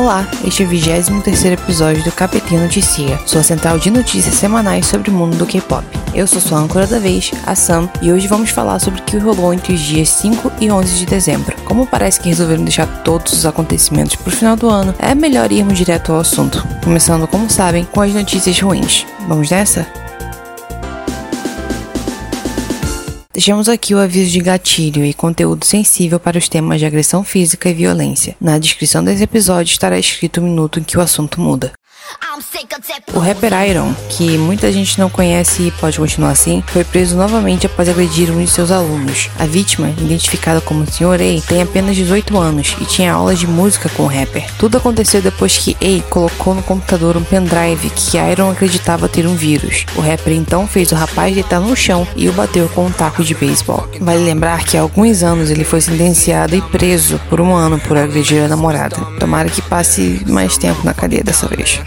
Olá, este é o 23 episódio do Capetinho Noticia, sua central de notícias semanais sobre o mundo do K-pop. Eu sou sua âncora da vez, a Sam, e hoje vamos falar sobre o que rolou entre os dias 5 e 11 de dezembro. Como parece que resolveram deixar todos os acontecimentos para o final do ano, é melhor irmos direto ao assunto, começando, como sabem, com as notícias ruins. Vamos nessa? Deixamos aqui o aviso de gatilho e conteúdo sensível para os temas de agressão física e violência. Na descrição desse episódio estará escrito o minuto em que o assunto muda. O rapper Iron, que muita gente não conhece e pode continuar assim, foi preso novamente após agredir um de seus alunos. A vítima, identificada como Sr. A, tem apenas 18 anos e tinha aulas de música com o rapper. Tudo aconteceu depois que A colocou no computador um pendrive que Iron acreditava ter um vírus. O rapper então fez o rapaz deitar no chão e o bateu com um taco de beisebol. Vale lembrar que há alguns anos ele foi sentenciado e preso por um ano por agredir a namorada. Tomara que passe mais tempo na cadeia dessa vez.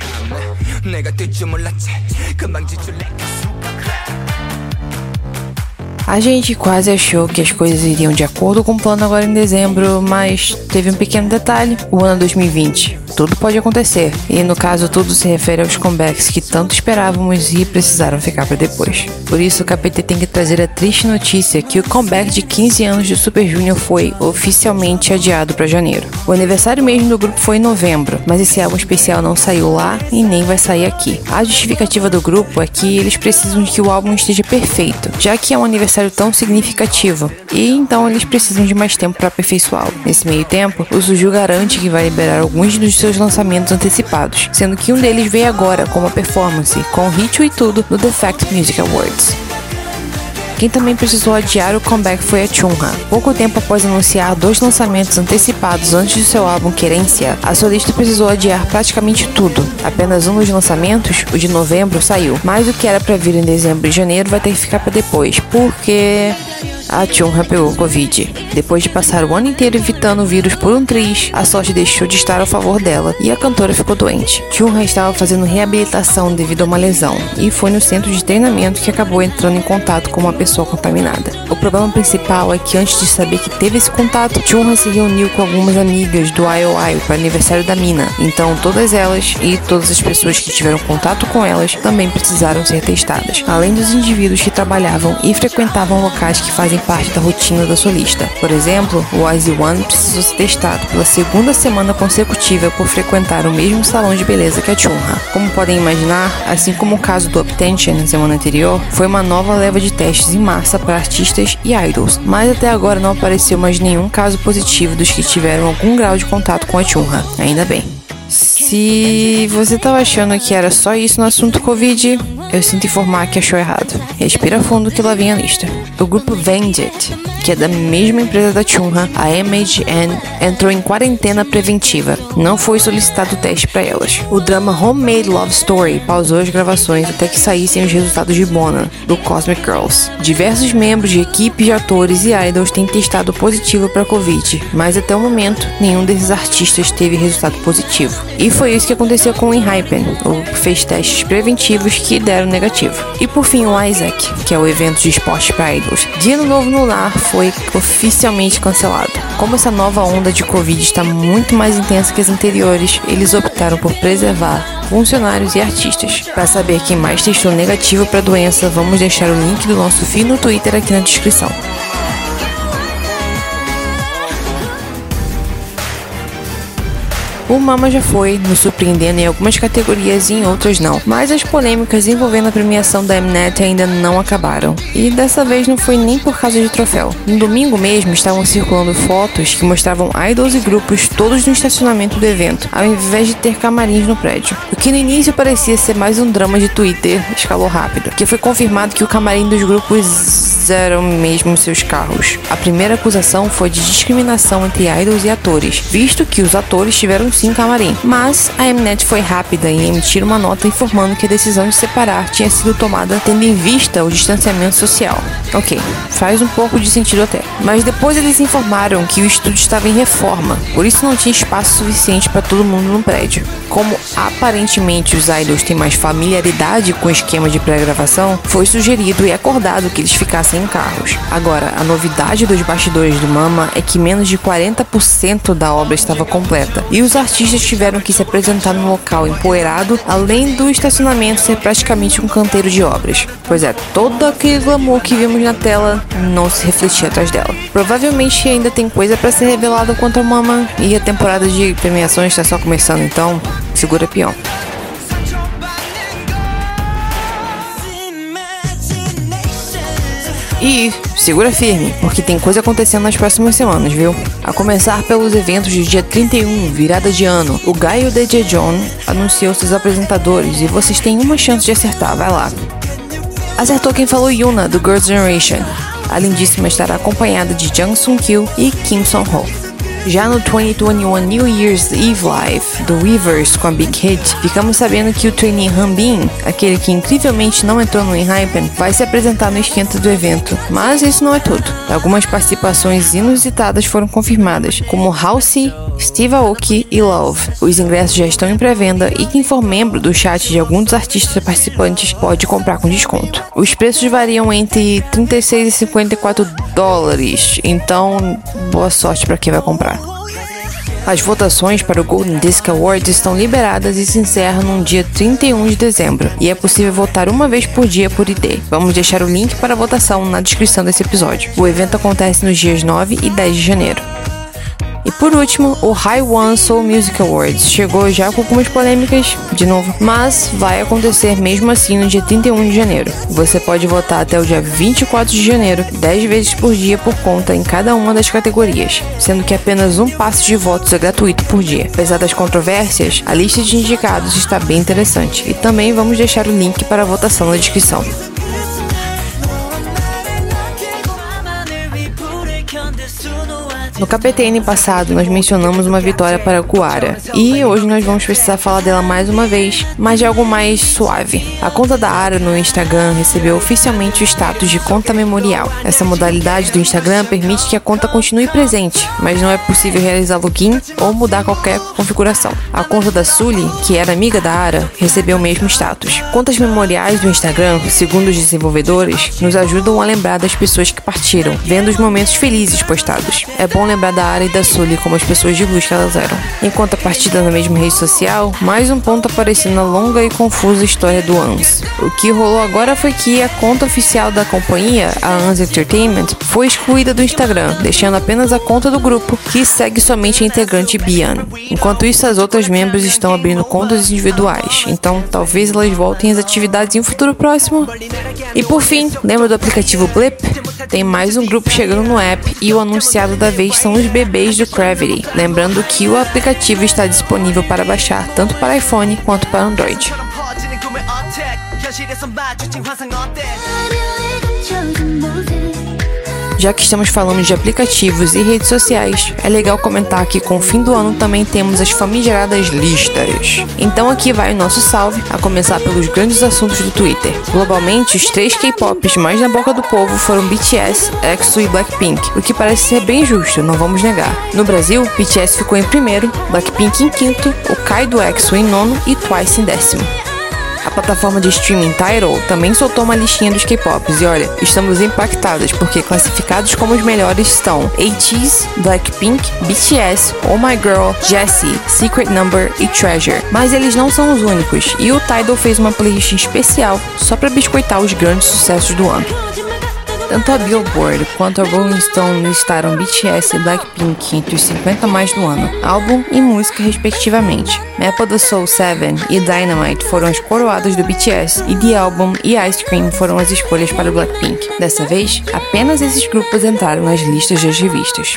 A gente quase achou que as coisas iriam de acordo com o plano agora em dezembro, mas teve um pequeno detalhe: o ano 2020 tudo pode acontecer. E no caso, tudo se refere aos comebacks que tanto esperávamos e precisaram ficar para depois. Por isso, o KPT tem que trazer a triste notícia que o comeback de 15 anos de Super Junior foi oficialmente adiado para janeiro. O aniversário mesmo do grupo foi em novembro, mas esse álbum especial não saiu lá e nem vai sair aqui. A justificativa do grupo é que eles precisam de que o álbum esteja perfeito, já que é um aniversário tão significativo, e então eles precisam de mais tempo para aperfeiçoá-lo. Nesse meio tempo, o Suju garante que vai liberar alguns dos seus lançamentos antecipados, sendo que um deles veio agora com uma performance, com ritmo e tudo, no The Fact Music Awards. Quem também precisou adiar o comeback foi a Chunha. Pouco tempo após anunciar dois lançamentos antecipados antes de seu álbum Querência, a solista precisou adiar praticamente tudo. Apenas um dos lançamentos, o de novembro, saiu, mas o que era para vir em dezembro e janeiro vai ter que ficar para depois, porque a Chunha pegou Covid. Depois de passar o ano inteiro evitando o vírus por um triz, a sorte deixou de estar a favor dela e a cantora ficou doente. Chunha estava fazendo reabilitação devido a uma lesão e foi no centro de treinamento que acabou entrando em contato com uma pessoa contaminada. O problema principal é que antes de saber que teve esse contato, Chunha se reuniu com algumas amigas do IOI para o aniversário da mina. Então todas elas e todas as pessoas que tiveram contato com elas também precisaram ser testadas, além dos indivíduos que trabalhavam e frequentavam locais que fazem parte da rotina da solista. Por exemplo, o Wise One precisou ser testado pela segunda semana consecutiva por frequentar o mesmo salão de beleza que a Chunha. Como podem imaginar, assim como o caso do Uptension na semana anterior, foi uma nova leva de testes em massa para artistas e idols, mas até agora não apareceu mais nenhum caso positivo dos que tiveram algum grau de contato com a Chunha. Ainda bem. Se você estava achando que era só isso no assunto Covid, eu sinto informar que achou errado. Respira fundo que lá vem a lista. O grupo Vendit, que é da mesma empresa da Chunha, a MHN, entrou em quarentena preventiva. Não foi solicitado teste para elas. O drama Homemade Love Story pausou as gravações até que saíssem os resultados de Bona, do Cosmic Girls. Diversos membros de equipes de atores e idols têm testado positivo para Covid, mas até o momento nenhum desses artistas teve resultado positivo. E foi isso que aconteceu com o Enhypen, o que fez testes preventivos que deram negativo. E por fim, o Isaac, que é o evento de esporte para idols. Dia Novo no Lar foi oficialmente cancelado. Como essa nova onda de Covid está muito mais intensa que as anteriores, eles optaram por preservar funcionários e artistas. Para saber quem mais testou negativo para a doença, vamos deixar o link do nosso feed no Twitter aqui na descrição. O Mama já foi, nos surpreendendo em algumas categorias e em outras não. Mas as polêmicas envolvendo a premiação da Mnet ainda não acabaram. E dessa vez não foi nem por causa de troféu. No domingo mesmo estavam circulando fotos que mostravam idols e grupos todos no estacionamento do evento, ao invés de ter camarins no prédio. O que no início parecia ser mais um drama de Twitter escalou rápido, que foi confirmado que o camarim dos grupos eram mesmo seus carros. A primeira acusação foi de discriminação entre idols e atores, visto que os atores tiveram sim camarim. Mas a Mnet foi rápida em emitir uma nota informando que a decisão de separar tinha sido tomada tendo em vista o distanciamento social. Ok, faz um pouco de sentido até. Mas depois eles informaram que o estúdio estava em reforma, por isso não tinha espaço suficiente para todo mundo no prédio. Como aparentemente os idols têm mais familiaridade com o esquema de pré-gravação, foi sugerido e acordado que eles ficassem em carros. Agora, a novidade dos bastidores do Mama é que menos de 40% da obra estava completa e os artistas tiveram que se apresentar no local empoeirado, além do estacionamento ser praticamente um canteiro de obras. Pois é, todo aquele glamour que vimos na tela não se refletia atrás dela. Provavelmente ainda tem coisa para ser revelada quanto a Mama e a temporada de premiações está só começando, então segura pião. E segura firme, porque tem coisa acontecendo nas próximas semanas, viu? A começar pelos eventos do dia 31, virada de ano. O Gaio DJ John anunciou seus apresentadores e vocês têm uma chance de acertar, vai lá. Acertou quem falou Yuna, do Girls' Generation. A lindíssima estará acompanhada de Jung Sung Kyu e Kim Song Ho. Já no 2021 New Year's Eve Live do Weavers com a Big Hit, ficamos sabendo que o trainee Hanbin, aquele que incrivelmente não entrou no Enhypen, vai se apresentar no esquenta do evento. Mas isso não é tudo. Algumas participações inusitadas foram confirmadas, como Halsey, Steve Aoki e Love. Os ingressos já estão em pré-venda e quem for membro do chat de algum dos artistas participantes pode comprar com desconto. Os preços variam entre 36 e 54 dólares, então boa sorte para quem vai comprar. As votações para o Golden Disc Awards estão liberadas e se encerram no dia 31 de dezembro, e é possível votar uma vez por dia por ID. Vamos deixar o link para a votação na descrição desse episódio. O evento acontece nos dias 9 e 10 de janeiro. Por último, o High One Soul Music Awards chegou já com algumas polêmicas, de novo, mas vai acontecer mesmo assim no dia 31 de janeiro. Você pode votar até o dia 24 de janeiro, 10 vezes por dia por conta em cada uma das categorias, sendo que apenas um passe de votos é gratuito por dia. Apesar das controvérsias, a lista de indicados está bem interessante e também vamos deixar o link para a votação na descrição. No KPTN passado, nós mencionamos uma vitória para Guara. E hoje nós vamos precisar falar dela mais uma vez, mas de algo mais suave. A conta da Ara no Instagram recebeu oficialmente o status de conta memorial. Essa modalidade do Instagram permite que a conta continue presente, mas não é possível realizar login ou mudar qualquer configuração. A conta da Sully, que era amiga da Ara, recebeu o mesmo status. Contas memoriais do Instagram, segundo os desenvolvedores, nos ajudam a lembrar das pessoas que partiram, vendo os momentos felizes postados. É bom lembrar da Ara e da Sully como as pessoas de luz que elas eram. Enquanto a partida na mesma rede social, mais um ponto apareceu na longa e confusa história do ANS. O que rolou agora foi que a conta oficial da companhia, a ANS Entertainment, foi excluída do Instagram, deixando apenas a conta do grupo, que segue somente a integrante Bian. Enquanto isso, as outras membros estão abrindo contas individuais, então talvez elas voltem às atividades em um futuro próximo. E por fim, lembra do aplicativo Blip? Tem mais um grupo chegando no app e o anunciado da vez são os bebês do Gravity. Lembrando que o aplicativo está disponível para baixar tanto para iPhone quanto para Android. Já que estamos falando de aplicativos e redes sociais, é legal comentar que com o fim do ano também temos as famigeradas listas. Então aqui vai o nosso salve, a começar pelos grandes assuntos do Twitter. Globalmente, os três K-pops mais na boca do povo foram BTS, EXO e Blackpink, o que parece ser bem justo, não vamos negar. No Brasil, BTS ficou em primeiro, Blackpink em quinto, o Kai do EXO em nono e Twice em décimo. Plataforma de streaming Tidal também soltou uma listinha dos K-pops e olha, estamos impactados porque classificados como os melhores estão ATEEZ, Blackpink, BTS, Oh My Girl, Jessie, Secret Number e Treasure. Mas eles não são os únicos e o Tidal fez uma playlist especial só para biscoitar os grandes sucessos do ano. Tanto a Billboard quanto a Rolling Stone listaram BTS e Blackpink entre os 50 mais do ano, álbum e música respectivamente. Map the Soul 7 e Dynamite foram as coroadas do BTS e The Album e Ice Cream foram as escolhas para o Blackpink. Dessa vez, apenas esses grupos entraram nas listas das revistas.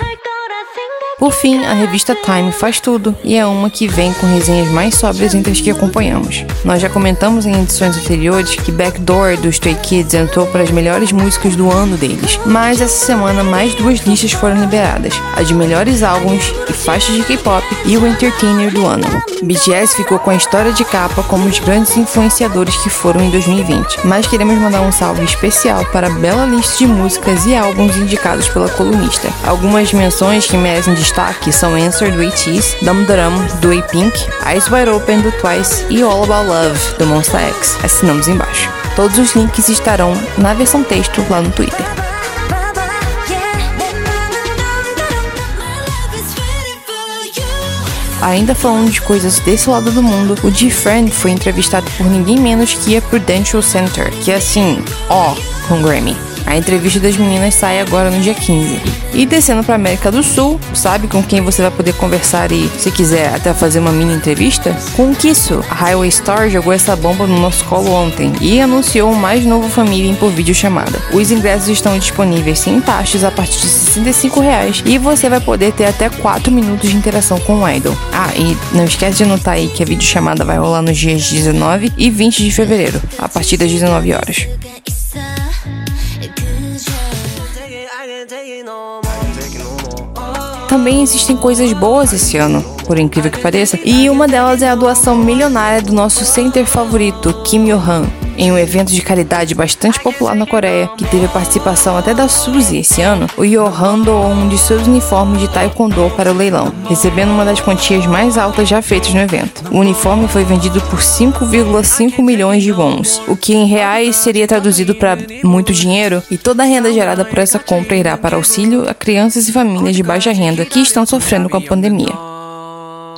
Por fim, a revista Time faz tudo e é uma que vem com resenhas mais sóbrias entre as que acompanhamos. Nós já comentamos em edições anteriores que Backdoor do Stray Kids entrou para as melhores músicas do ano deles, mas essa semana mais duas listas foram liberadas: a de melhores álbuns e faixas de K-pop e o Entertainer do ano. BTS ficou com a história de capa como os grandes influenciadores que foram em 2020, mas queremos mandar um salve especial para a bela lista de músicas e álbuns indicados pela colunista. Algumas menções que merecem destaque são Answer do ATEEZ, Dum Dum do A-Pink, Eyes Wide Open do Twice e All About Love do Monsta X. Assinamos embaixo. Todos os links estarão na versão texto lá no Twitter. Ainda falando de coisas desse lado do mundo, o D-Friend foi entrevistado por ninguém menos que a Prudential Center, que é assim, ó, com Grammy. A entrevista das meninas sai agora no dia 15. E descendo para América do Sul, sabe com quem você vai poder conversar e, se quiser, até fazer uma mini entrevista? Com o Kisso. A Highway Star jogou essa bomba no nosso colo ontem e anunciou o mais novo família por videochamada. Os ingressos estão disponíveis sem taxas a partir de 65 reais e você vai poder ter até 4 minutos de interação com o idol. Ah, e não esquece de anotar aí que a videochamada vai rolar nos dias 19 e 20 de fevereiro, a partir das 19 horas. Também existem coisas boas esse ano, por incrível que pareça, e uma delas é a doação milionária do nosso center favorito, Kim Yo-han, em um evento de caridade bastante popular na Coreia, que teve a participação até da Suzy esse ano, o Yohan doou um de seus uniformes de taekwondo para o leilão, recebendo uma das quantias mais altas já feitas no evento. O uniforme foi vendido por 5,5 milhões de wons, o que em reais seria traduzido para muito dinheiro, e toda a renda gerada por essa compra irá para auxílio a crianças e famílias de baixa renda que estão sofrendo com a pandemia.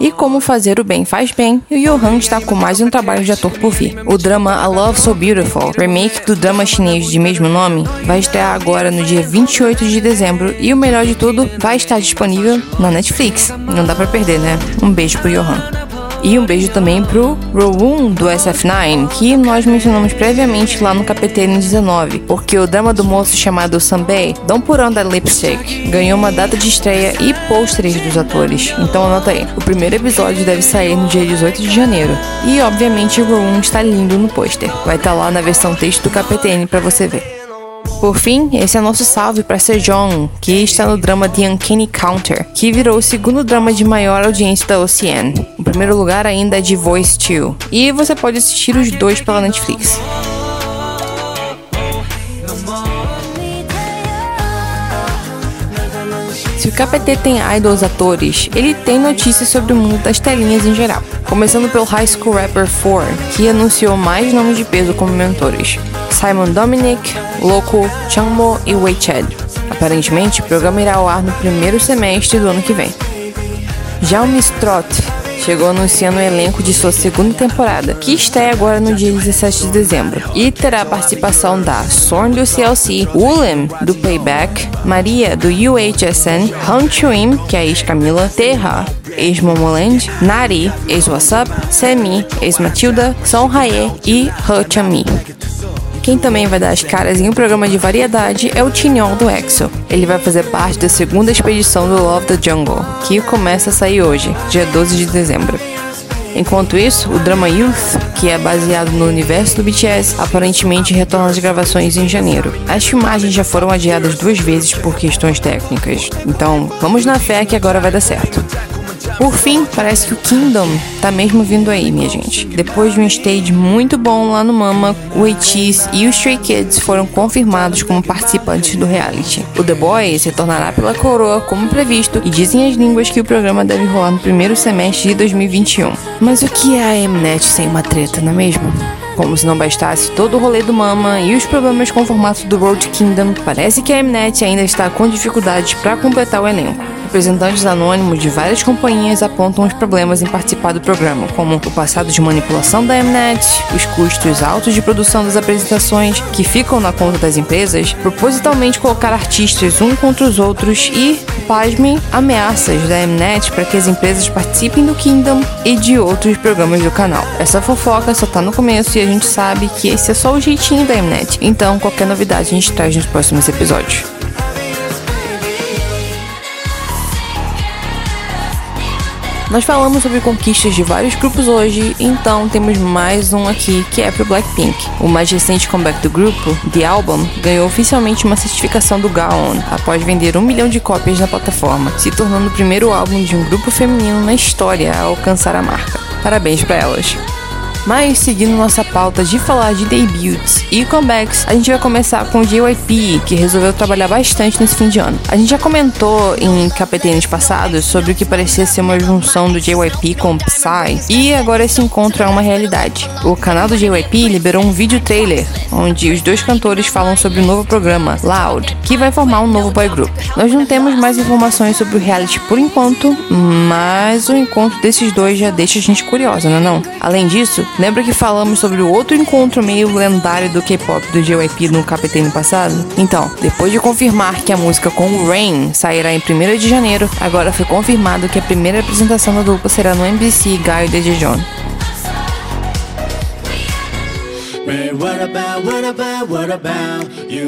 E como fazer o bem faz bem, o Johan está com mais um trabalho de ator por vir. O drama A Love So Beautiful, remake do drama chinês de mesmo nome, vai estrear agora no dia 28 de dezembro e o melhor de tudo, vai estar disponível na Netflix. Não dá para perder, né? Um beijo pro Johan. E um beijo também pro Rowoon do SF9, que nós mencionamos previamente lá no KPTN 19, porque o drama do moço chamado Sanbei, Don't Put On That Lipstick, ganhou uma data de estreia e pôsteres dos atores. Então anota aí, o primeiro episódio deve sair no dia 18 de janeiro. E obviamente o Rowoon está lindo no pôster. Vai estar tá lá na versão texto do KPTN para você ver. Por fim, esse é nosso salve para Sejong, que está no drama The Uncanny Counter, que virou o segundo drama de maior audiência da OCN. O primeiro lugar ainda é de Voice 2, e você pode assistir os dois pela Netflix. Se o KPT tem idols atores, ele tem notícias sobre o mundo das telinhas em geral. Começando pelo High School Rapper 4, que anunciou mais nomes de peso como mentores. Simon Dominic, Loco, Changmo e Wei Chad. Aparentemente, o programa irá ao ar no primeiro semestre do ano que vem. Já o Mistrot chegou anunciando o elenco de sua segunda temporada, que estreia agora no dia 17 de dezembro. E terá a participação da Sorn do CLC, Willem do Payback, Maria do UHSN, Han Chuim, que é a ex-Camila, Terra, ex-Momoland, Nari, ex-What's Up, Semi, ex-Matilda, Song Hae e He Chami. Quem também vai dar as caras em um programa de variedade é o Tinhol do EXO. Ele vai fazer parte da segunda expedição do Love the Jungle, que começa a sair hoje, dia 12 de dezembro. Enquanto isso, o drama Youth, que é baseado no universo do BTS, aparentemente retorna às gravações em janeiro. As filmagens já foram adiadas duas vezes por questões técnicas, então vamos na fé que agora vai dar certo. Por fim, parece que o Kingdom tá mesmo vindo aí, minha gente. Depois de um stage muito bom lá no Mama, o ATEEZ e os Stray Kids foram confirmados como participantes do reality. O The Boys retornará pela coroa como previsto e dizem as línguas que o programa deve rolar no primeiro semestre de 2021. Mas o que é a Mnet sem uma treta, não é mesmo? Como se não bastasse todo o rolê do Mama e os problemas com o formato do Road Kingdom, parece que a Mnet ainda está com dificuldades para completar o elenco. Representantes anônimos de várias companhias apontam os problemas em participar do programa, como o passado de manipulação da Mnet, os custos altos de produção das apresentações que ficam na conta das empresas, propositalmente colocar artistas um contra os outros e, pasmem, ameaças da Mnet para que as empresas participem do Kingdom e de outros programas do canal. Essa fofoca só tá no começo e a gente sabe que esse é só o jeitinho da Mnet, então qualquer novidade a gente traz nos próximos episódios. Nós falamos sobre conquistas de vários grupos hoje, então temos mais um aqui que é pro Blackpink. O mais recente comeback do grupo, The Album, ganhou oficialmente uma certificação do Gaon após vender um milhão de cópias na plataforma, se tornando o primeiro álbum de um grupo feminino na história a alcançar a marca. Parabéns para elas! Mas seguindo nossa pauta de falar de debuts e comebacks, a gente vai começar com o JYP, que resolveu trabalhar bastante nesse fim de ano. A gente já comentou em capetênis passados sobre o que parecia ser uma junção do JYP com o Psy, e agora esse encontro é uma realidade. O canal do JYP liberou um vídeo trailer onde os dois cantores falam sobre o novo programa, Loud, que vai formar um novo boy group. Nós não temos mais informações sobre o reality por enquanto, mas o encontro desses dois já deixa a gente curiosa, não é não? Além disso, lembra que falamos sobre o outro encontro meio lendário do K-pop do JYP no KPT passado? Então, depois de confirmar que a música com Rain sairá em 1 de janeiro, agora foi confirmado que a primeira apresentação da dupla será no MBC Gaio de Jejon.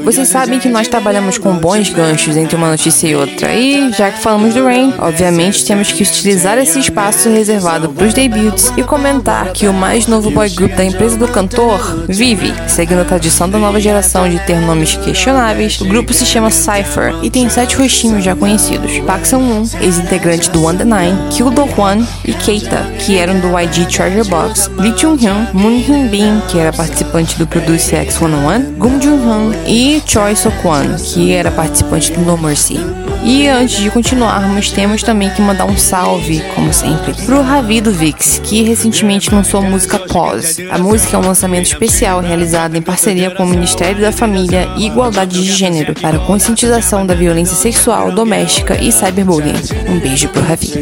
Vocês sabem que nós trabalhamos com bons ganchos entre uma notícia e outra, e já que falamos do Rain, obviamente temos que utilizar esse espaço reservado para os debuts e comentar que o mais novo boy group da empresa do cantor vive, seguindo a tradição da nova geração de ter nomes questionáveis. O grupo se chama Cypher e tem sete rostinhos já conhecidos: Park Sung-woon, ex-integrante do One The Nine, Kil Do-hwan e Keita, que eram do YG Treasure Box, Lee Chung-hyun, Moon Hyun-bin, que era participante participante do Produce X101, Gum Jun-han e Choi So-kwon, que era participante do No Mercy. E antes de continuarmos, temos também que mandar um salve, como sempre, pro Ravi do Vix, que recentemente lançou a música Pause. A música é um lançamento especial realizado em parceria com o Ministério da Família e Igualdade de Gênero para conscientização da violência sexual, doméstica e cyberbullying. Um beijo pro Ravi.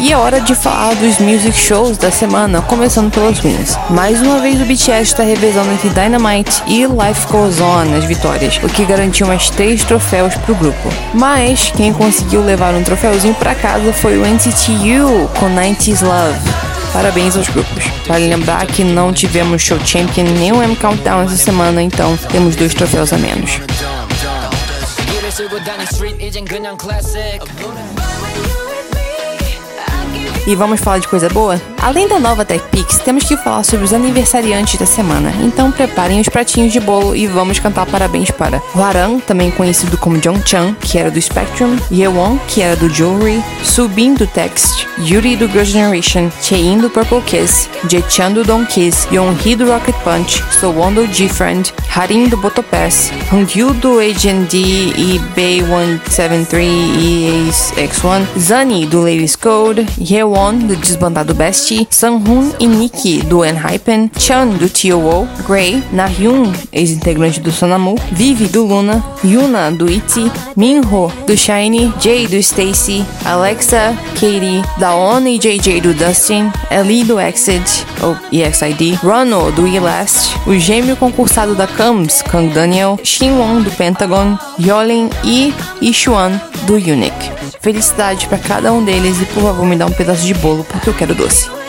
E é hora de falar dos music shows da semana, começando pelas ruins. Mais uma vez o BTS está revezando entre Dynamite e Life Goes On nas vitórias, o que garantiu mais três troféus para o grupo. Mas quem conseguiu levar um troféuzinho para casa foi o NCT U com 90s Love. Parabéns aos grupos. Vale lembrar que não tivemos Show Champion nem o M Countdown essa semana, então temos dois troféus a menos. E vamos falar de coisa boa? Além da nova TechPix, temos que falar sobre os aniversariantes da semana. Então preparem os pratinhos de bolo e vamos cantar parabéns para Hwaran, também conhecido como Chan, que era do Spectrum, Yewon, que era do Jewelry, Subin do Text, Yuri do Girls' Generation, Chein do Purple Kiss, Jechan do Don Kiss, Yonhee do Rocket Punch, Sowon do G-Friend, Harin do Botopass, Hongyu do AGND e Bay173 e Ace X1, Zani do Ladies Code, Yewon do Desbandado Bestie, Sanhoon e Nikki do Enhypen, Chan do TOO, Gray, Nahyun, ex-integrante do Sonamu, Vivi do Luna, Yuna do ITZY, Minho do Shiny, Jay do Stacy, Alexa, Katie, Daon e JJ do Dustin, Ellie do Exit, ou EXID, Ronald do Elast, o gêmeo concursado da Comes, Kang Daniel, Shinwon do Pentagon, Yolin e Ishuan do Unique. Felicidade para cada um deles e por favor me dá um pedaço de bolo porque eu quero doce.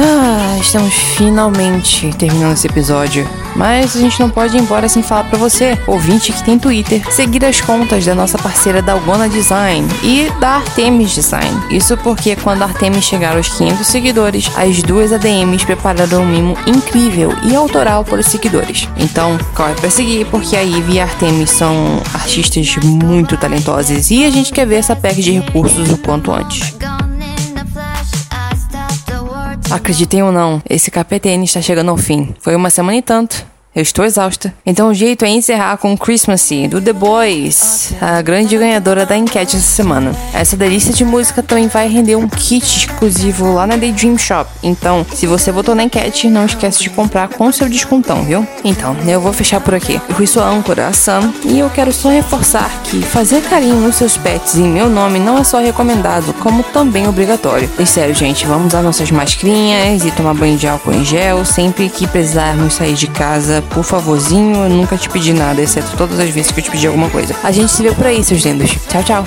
Ah, estamos finalmente terminando esse episódio. Mas a gente não pode ir embora sem falar para você, ouvinte que tem Twitter, seguir as contas da nossa parceira Dalgona Design e da Artemis Design. Isso porque quando a Artemis chegar aos 500 seguidores, as duas ADMs prepararam um mimo incrível e autoral para os seguidores. Então, corre para seguir porque a Ivy e a Artemis são artistas muito talentosas e a gente quer ver essa PEC de recursos o quanto antes. Acreditem ou não, esse KPTN está chegando ao fim. Foi uma semana e tanto. Eu estou exausta. Então o jeito é encerrar com Christmassy, do The Boys, a grande ganhadora da enquete essa semana. Essa delícia de música também vai render um kit exclusivo lá na Daydream Shop. Então, se você votou na enquete, não esquece de comprar com seu descontão, viu? Então, eu vou fechar por aqui. Eu fui sua âncora, a Sam, e eu quero só reforçar que fazer carinho nos seus pets em meu nome não é só recomendado, como também obrigatório. E sério, gente, vamos usar nossas mascarinhas e tomar banho de álcool em gel sempre que precisarmos sair de casa por favorzinho, eu nunca te pedi nada, exceto todas as vezes que eu te pedi alguma coisa. A gente se vê por aí, seus lindos. Tchau, tchau.